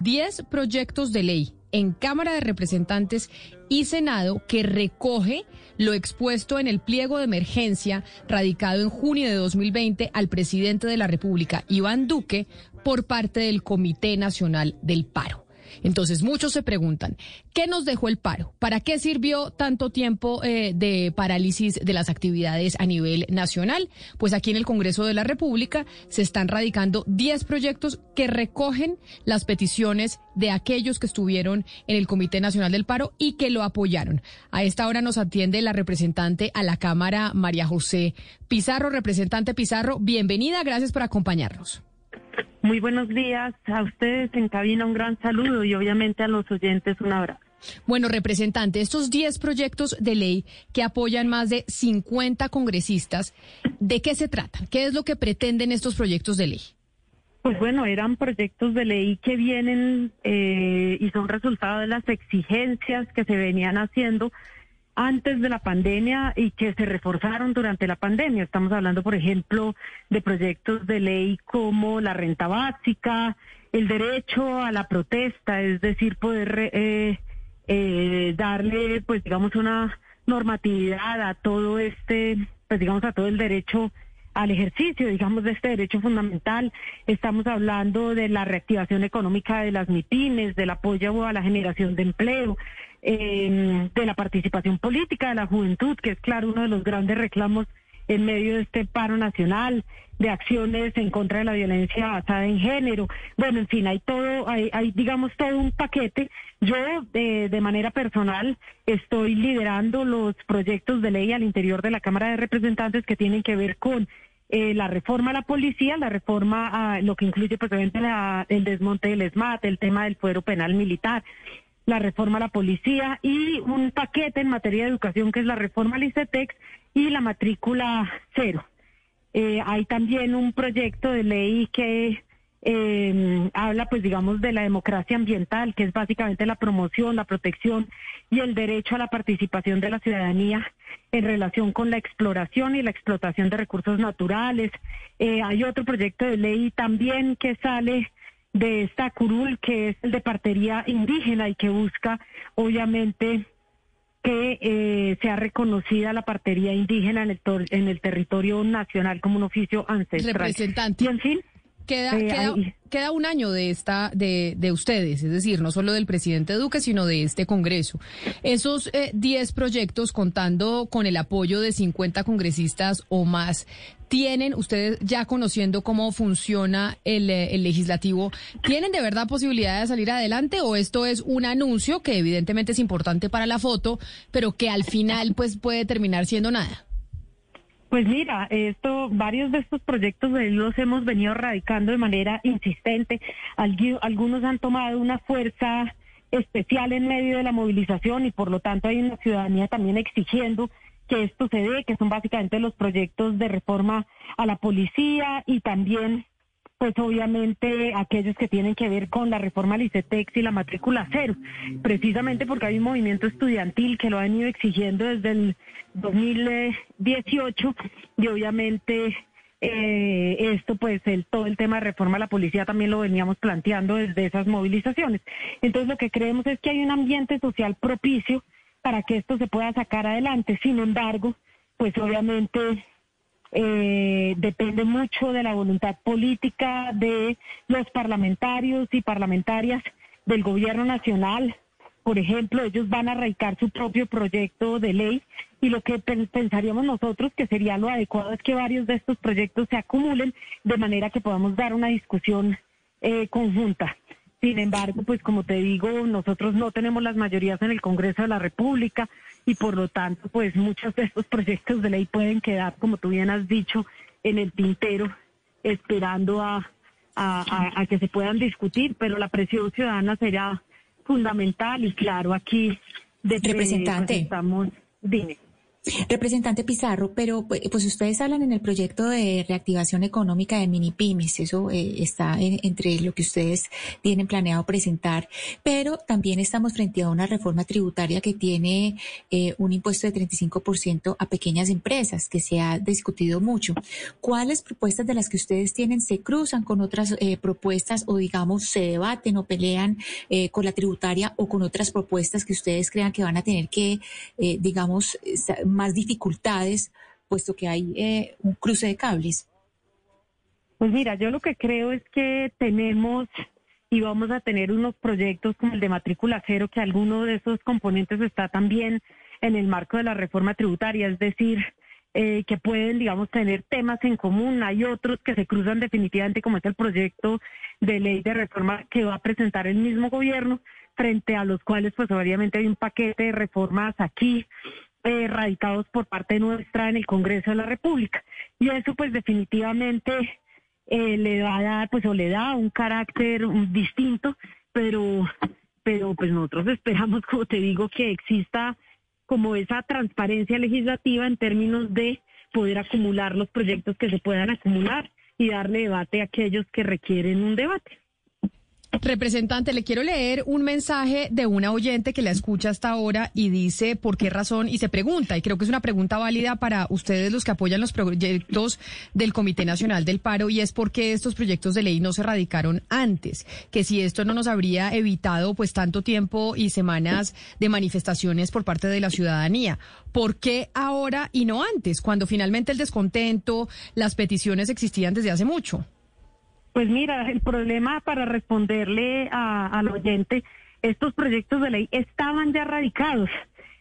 10 proyectos de ley en Cámara de Representantes y Senado que recoge lo expuesto en el pliego de emergencia radicado en junio de 2020 al presidente de la República, Iván Duque, por parte del Comité Nacional del Paro. Entonces, muchos se preguntan, ¿qué nos dejó el paro? ¿Para qué sirvió tanto tiempo eh, de parálisis de las actividades a nivel nacional? Pues aquí en el Congreso de la República se están radicando 10 proyectos que recogen las peticiones de aquellos que estuvieron en el Comité Nacional del Paro y que lo apoyaron. A esta hora nos atiende la representante a la Cámara, María José Pizarro. Representante Pizarro, bienvenida, gracias por acompañarnos. Muy buenos días a ustedes en cabina, un gran saludo y obviamente a los oyentes un abrazo. Bueno, representante, estos 10 proyectos de ley que apoyan más de 50 congresistas, ¿de qué se tratan? ¿Qué es lo que pretenden estos proyectos de ley? Pues bueno, eran proyectos de ley que vienen eh, y son resultado de las exigencias que se venían haciendo antes de la pandemia y que se reforzaron durante la pandemia. Estamos hablando, por ejemplo, de proyectos de ley como la renta básica, el derecho a la protesta, es decir, poder eh, eh, darle, pues digamos, una normatividad a todo este, pues digamos, a todo el derecho al ejercicio, digamos, de este derecho fundamental. Estamos hablando de la reactivación económica de las MIPIMES, del apoyo a la generación de empleo, eh, de la participación política de la juventud, que es claro uno de los grandes reclamos en medio de este paro nacional, de acciones en contra de la violencia basada en género. Bueno, en fin, hay todo, hay, hay digamos todo un paquete. Yo de, de manera personal estoy liderando los proyectos de ley al interior de la Cámara de Representantes que tienen que ver con eh, la reforma a la policía, la reforma a lo que incluye precisamente la, el desmonte del ESMAT, el tema del fuero penal militar, la reforma a la policía y un paquete en materia de educación que es la reforma al ICETEX y la matrícula cero. Eh, hay también un proyecto de ley que eh, habla, pues digamos, de la democracia ambiental, que es básicamente la promoción, la protección y el derecho a la participación de la ciudadanía en relación con la exploración y la explotación de recursos naturales. Eh, hay otro proyecto de ley también que sale de esta curul, que es el de partería indígena y que busca, obviamente, que eh, sea reconocida la partería indígena en el, en el territorio nacional como un oficio ancestral. Representante. Y en fin, Queda, eh, queda, un año de esta de, de, ustedes, es decir, no solo del presidente Duque, sino de este Congreso. Esos 10 eh, proyectos, contando con el apoyo de 50 congresistas o más, tienen, ustedes ya conociendo cómo funciona el, eh, el legislativo, ¿tienen de verdad posibilidad de salir adelante o esto es un anuncio que evidentemente es importante para la foto, pero que al final pues puede terminar siendo nada? Pues mira, esto, varios de estos proyectos los hemos venido radicando de manera insistente. Algunos han tomado una fuerza especial en medio de la movilización y por lo tanto hay una ciudadanía también exigiendo que esto se dé, que son básicamente los proyectos de reforma a la policía y también pues obviamente aquellos que tienen que ver con la reforma al ICETEX y la matrícula cero, precisamente porque hay un movimiento estudiantil que lo ha venido exigiendo desde el 2018 y obviamente eh, esto pues el todo el tema de reforma a la policía también lo veníamos planteando desde esas movilizaciones. Entonces lo que creemos es que hay un ambiente social propicio para que esto se pueda sacar adelante. Sin embargo, pues obviamente eh, depende mucho de la voluntad política de los parlamentarios y parlamentarias del gobierno nacional. Por ejemplo, ellos van a radicar su propio proyecto de ley y lo que pensaríamos nosotros que sería lo adecuado es que varios de estos proyectos se acumulen de manera que podamos dar una discusión eh, conjunta. Sin embargo, pues como te digo, nosotros no tenemos las mayorías en el Congreso de la República y por lo tanto, pues muchos de estos proyectos de ley pueden quedar, como tú bien has dicho, en el tintero, esperando a, a, que se puedan discutir, pero la presión ciudadana será fundamental y claro, aquí de representante estamos, dime. Representante Pizarro, pero pues ustedes hablan en el proyecto de reactivación económica de mini pymes, eso eh, está entre lo que ustedes tienen planeado presentar, pero también estamos frente a una reforma tributaria que tiene eh, un impuesto de 35% a pequeñas empresas, que se ha discutido mucho. ¿Cuáles propuestas de las que ustedes tienen se cruzan con otras eh, propuestas o digamos se debaten o pelean con la tributaria o con otras propuestas que ustedes crean que van a tener que, digamos, más dificultades, puesto que hay eh, un cruce de cables? Pues mira, yo lo que creo es que tenemos y vamos a tener unos proyectos como el de matrícula cero, que alguno de esos componentes está también en el marco de la reforma tributaria, es decir, eh, que pueden, digamos, tener temas en común. Hay otros que se cruzan definitivamente, como es el proyecto de ley de reforma que va a presentar el mismo gobierno, frente a los cuales, pues obviamente hay un paquete de reformas aquí eh, radicados por parte nuestra en el Congreso de la República. Y eso pues definitivamente eh, le va a dar, pues o le da un carácter distinto, pero, pero pues nosotros esperamos, como te digo, que exista como esa transparencia legislativa en términos de poder acumular los proyectos que se puedan acumular y darle debate a aquellos que requieren un debate. Representante, le quiero leer un mensaje de una oyente que la escucha hasta ahora y dice por qué razón y se pregunta, y creo que es una pregunta válida para ustedes los que apoyan los proyectos del Comité Nacional del Paro, y es por qué estos proyectos de ley no se radicaron antes, que si esto no nos habría evitado pues tanto tiempo y semanas de manifestaciones por parte de la ciudadanía. ¿Por qué ahora y no antes, cuando finalmente el descontento, las peticiones existían desde hace mucho? Pues mira, el problema para responderle al oyente, estos proyectos de ley estaban ya radicados.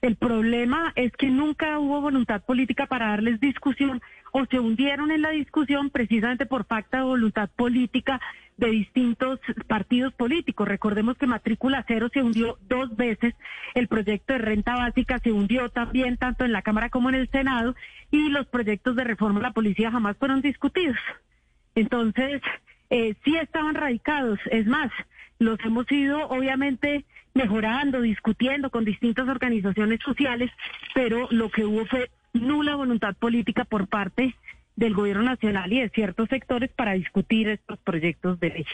El problema es que nunca hubo voluntad política para darles discusión o se hundieron en la discusión precisamente por falta de voluntad política de distintos partidos políticos. Recordemos que Matrícula Cero se hundió dos veces, el proyecto de renta básica se hundió también tanto en la Cámara como en el Senado y los proyectos de reforma a la policía jamás fueron discutidos. Entonces, eh, sí estaban radicados. Es más, los hemos ido obviamente mejorando, discutiendo con distintas organizaciones sociales, pero lo que hubo fue nula voluntad política por parte del gobierno nacional y de ciertos sectores para discutir estos proyectos de ley.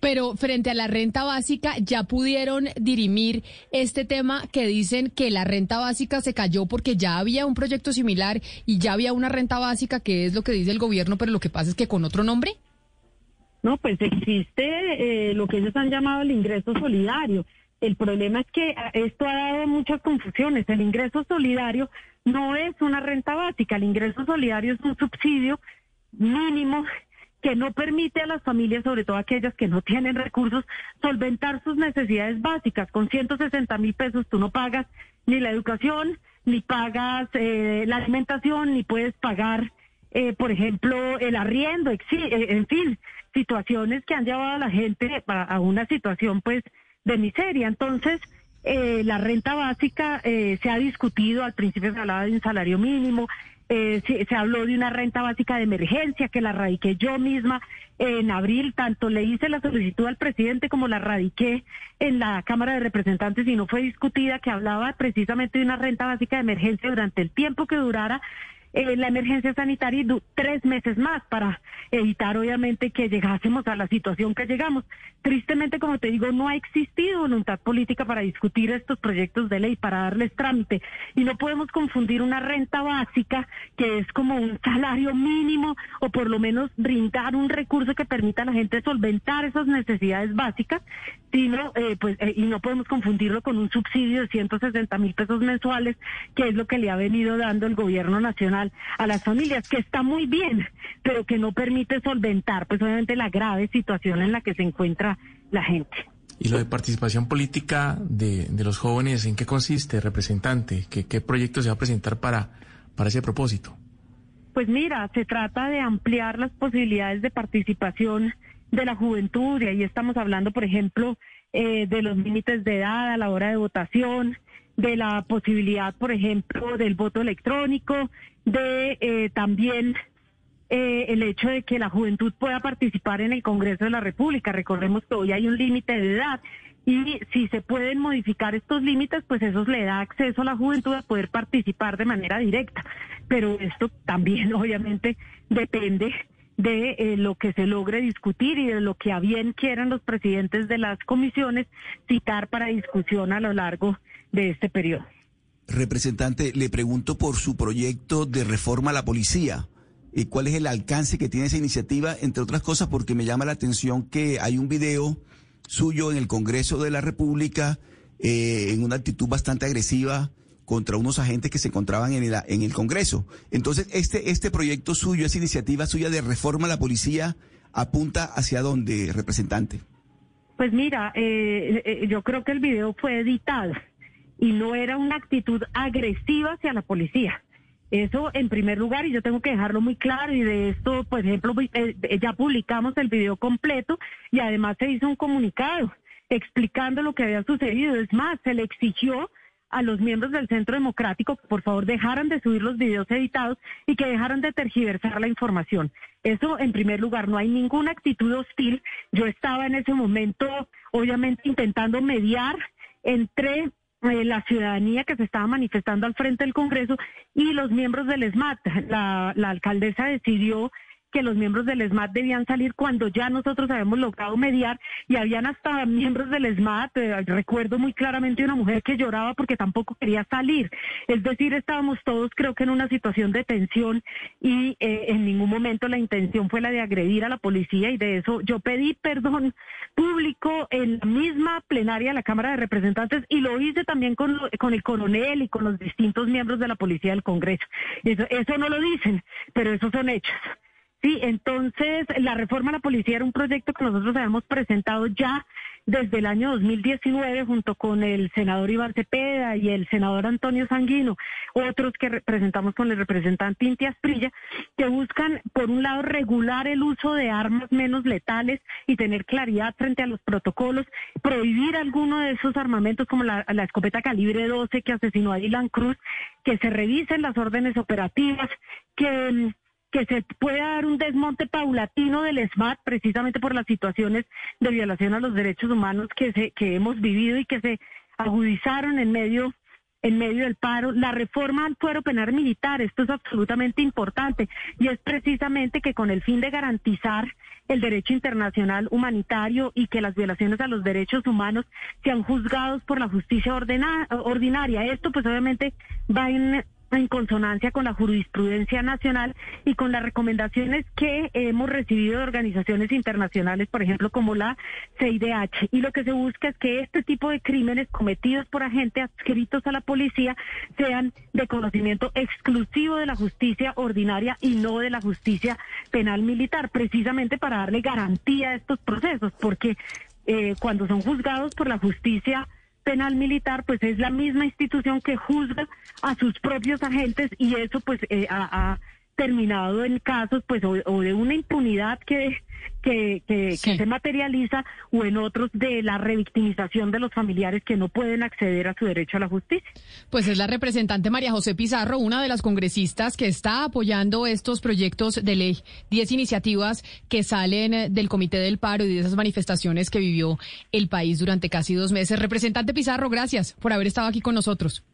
Pero frente a la renta básica, ¿ya pudieron dirimir este tema que dicen que la renta básica se cayó porque ya había un proyecto similar y ya había una renta básica que es lo que dice el gobierno, pero lo que pasa es que con otro nombre? No, pues existe eh, lo que ellos han llamado el ingreso solidario. El problema es que esto ha dado muchas confusiones. El ingreso solidario no es una renta básica. El ingreso solidario es un subsidio mínimo que no permite a las familias, sobre todo aquellas que no tienen recursos, solventar sus necesidades básicas. Con 160 mil pesos tú no pagas ni la educación, ni pagas eh, la alimentación, ni puedes pagar, eh, por ejemplo, el arriendo, en fin situaciones que han llevado a la gente a, una situación pues de miseria. Entonces, eh, la renta básica eh, se ha discutido, al principio se hablaba de un salario mínimo, eh, se, habló de una renta básica de emergencia que la radiqué yo misma en abril, tanto le hice la solicitud al presidente como la radiqué en la Cámara de Representantes y no fue discutida, que hablaba precisamente de una renta básica de emergencia durante el tiempo que durara eh, la emergencia sanitaria y tres meses más para evitar obviamente que llegásemos a la situación que llegamos. Tristemente, como te digo, no ha existido voluntad política para discutir estos proyectos de ley, para darles trámite. Y no podemos confundir una renta básica, que es como un salario mínimo, o por lo menos brindar un recurso que permita a la gente solventar esas necesidades básicas, sino, eh, pues, eh, y no podemos confundirlo con un subsidio de 160 mil pesos mensuales, que es lo que le ha venido dando el gobierno nacional a las familias, que está muy bien, pero que no permite solventar, pues obviamente la grave situación en la que se encuentra la gente. ¿Y lo de participación política de, los jóvenes, en qué consiste, representante? ¿Qué, ¿Qué proyecto se va a presentar para, para ese propósito? Pues mira, se trata de ampliar las posibilidades de participación de la juventud, y ahí estamos hablando, por ejemplo, eh, de los límites de edad a la hora de votación, de la posibilidad, por ejemplo, del voto electrónico, de eh, también eh, el hecho de que la juventud pueda participar en el Congreso de la República. Recordemos que hoy hay un límite de edad y si se pueden modificar estos límites, pues eso le da acceso a la juventud a poder participar de manera directa. Pero esto también obviamente depende de eh, lo que se logre discutir y de lo que a bien quieran los presidentes de las comisiones citar para discusión a lo largo de este periodo. Representante, le pregunto por su proyecto de reforma a la policía. ¿Y cuál es el alcance que tiene esa iniciativa? Entre otras cosas, porque me llama la atención que hay un video suyo en el Congreso de la República eh, en una actitud bastante agresiva contra unos agentes que se encontraban en el, en el Congreso. Entonces, este, este proyecto suyo, esa iniciativa suya de reforma a la policía, apunta hacia dónde, representante? Pues mira, eh, eh, yo creo que el video fue editado y no era una actitud agresiva hacia la policía. Eso en primer lugar, y yo tengo que dejarlo muy claro, y de esto, por ejemplo, eh, ya publicamos el video completo y además se hizo un comunicado explicando lo que había sucedido. Es más, se le exigió a los miembros del Centro Democrático que por favor dejaran de subir los videos editados y que dejaran de tergiversar la información. Eso en primer lugar, no hay ninguna actitud hostil. Yo estaba en ese momento, obviamente, intentando mediar entre eh, la ciudadanía que se estaba manifestando al frente del Congreso y los miembros del ESMAT. La, la alcaldesa decidió que los miembros del ESMAD debían salir cuando ya nosotros habíamos logrado mediar y habían hasta miembros del ESMAD, eh, recuerdo muy claramente una mujer que lloraba porque tampoco quería salir. Es decir, estábamos todos creo que en una situación de tensión y eh, en ningún momento la intención fue la de agredir a la policía y de eso yo pedí perdón público en la misma plenaria de la Cámara de Representantes y lo hice también con, con el coronel y con los distintos miembros de la policía del Congreso. Eso, eso no lo dicen, pero esos son hechos. Sí, entonces la reforma a la policía era un proyecto que nosotros habíamos presentado ya desde el año 2019 junto con el senador Iván Cepeda y el senador Antonio Sanguino, otros que presentamos con el representante Inti Asprilla, que buscan, por un lado, regular el uso de armas menos letales y tener claridad frente a los protocolos, prohibir alguno de esos armamentos como la, la escopeta calibre 12 que asesinó a Dylan Cruz, que se revisen las órdenes operativas, que que se pueda dar un desmonte paulatino del SMAT precisamente por las situaciones de violación a los derechos humanos que, se, que hemos vivido y que se agudizaron en medio en medio del paro, la reforma al fuero penal militar, esto es absolutamente importante y es precisamente que con el fin de garantizar el derecho internacional humanitario y que las violaciones a los derechos humanos sean juzgados por la justicia ordinaria. Esto pues obviamente va en en consonancia con la jurisprudencia nacional y con las recomendaciones que hemos recibido de organizaciones internacionales, por ejemplo, como la CIDH. Y lo que se busca es que este tipo de crímenes cometidos por agentes adscritos a la policía sean de conocimiento exclusivo de la justicia ordinaria y no de la justicia penal militar, precisamente para darle garantía a estos procesos, porque eh, cuando son juzgados por la justicia penal militar, pues es la misma institución que juzga a sus propios agentes y eso pues eh, ha, terminado en casos pues o, de una impunidad que que, que, se materializa o en otros de la revictimización de los familiares que no pueden acceder a su derecho a la justicia. Pues es la representante María José Pizarro, una de las congresistas que está apoyando estos proyectos de ley, 10 iniciativas que salen eh, del Comité del Paro y de esas manifestaciones que vivió el país durante casi dos meses. Representante Pizarro, gracias por haber estado aquí con nosotros.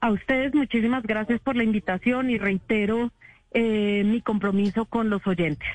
A ustedes muchísimas gracias por la invitación y reitero eh, mi compromiso con los oyentes.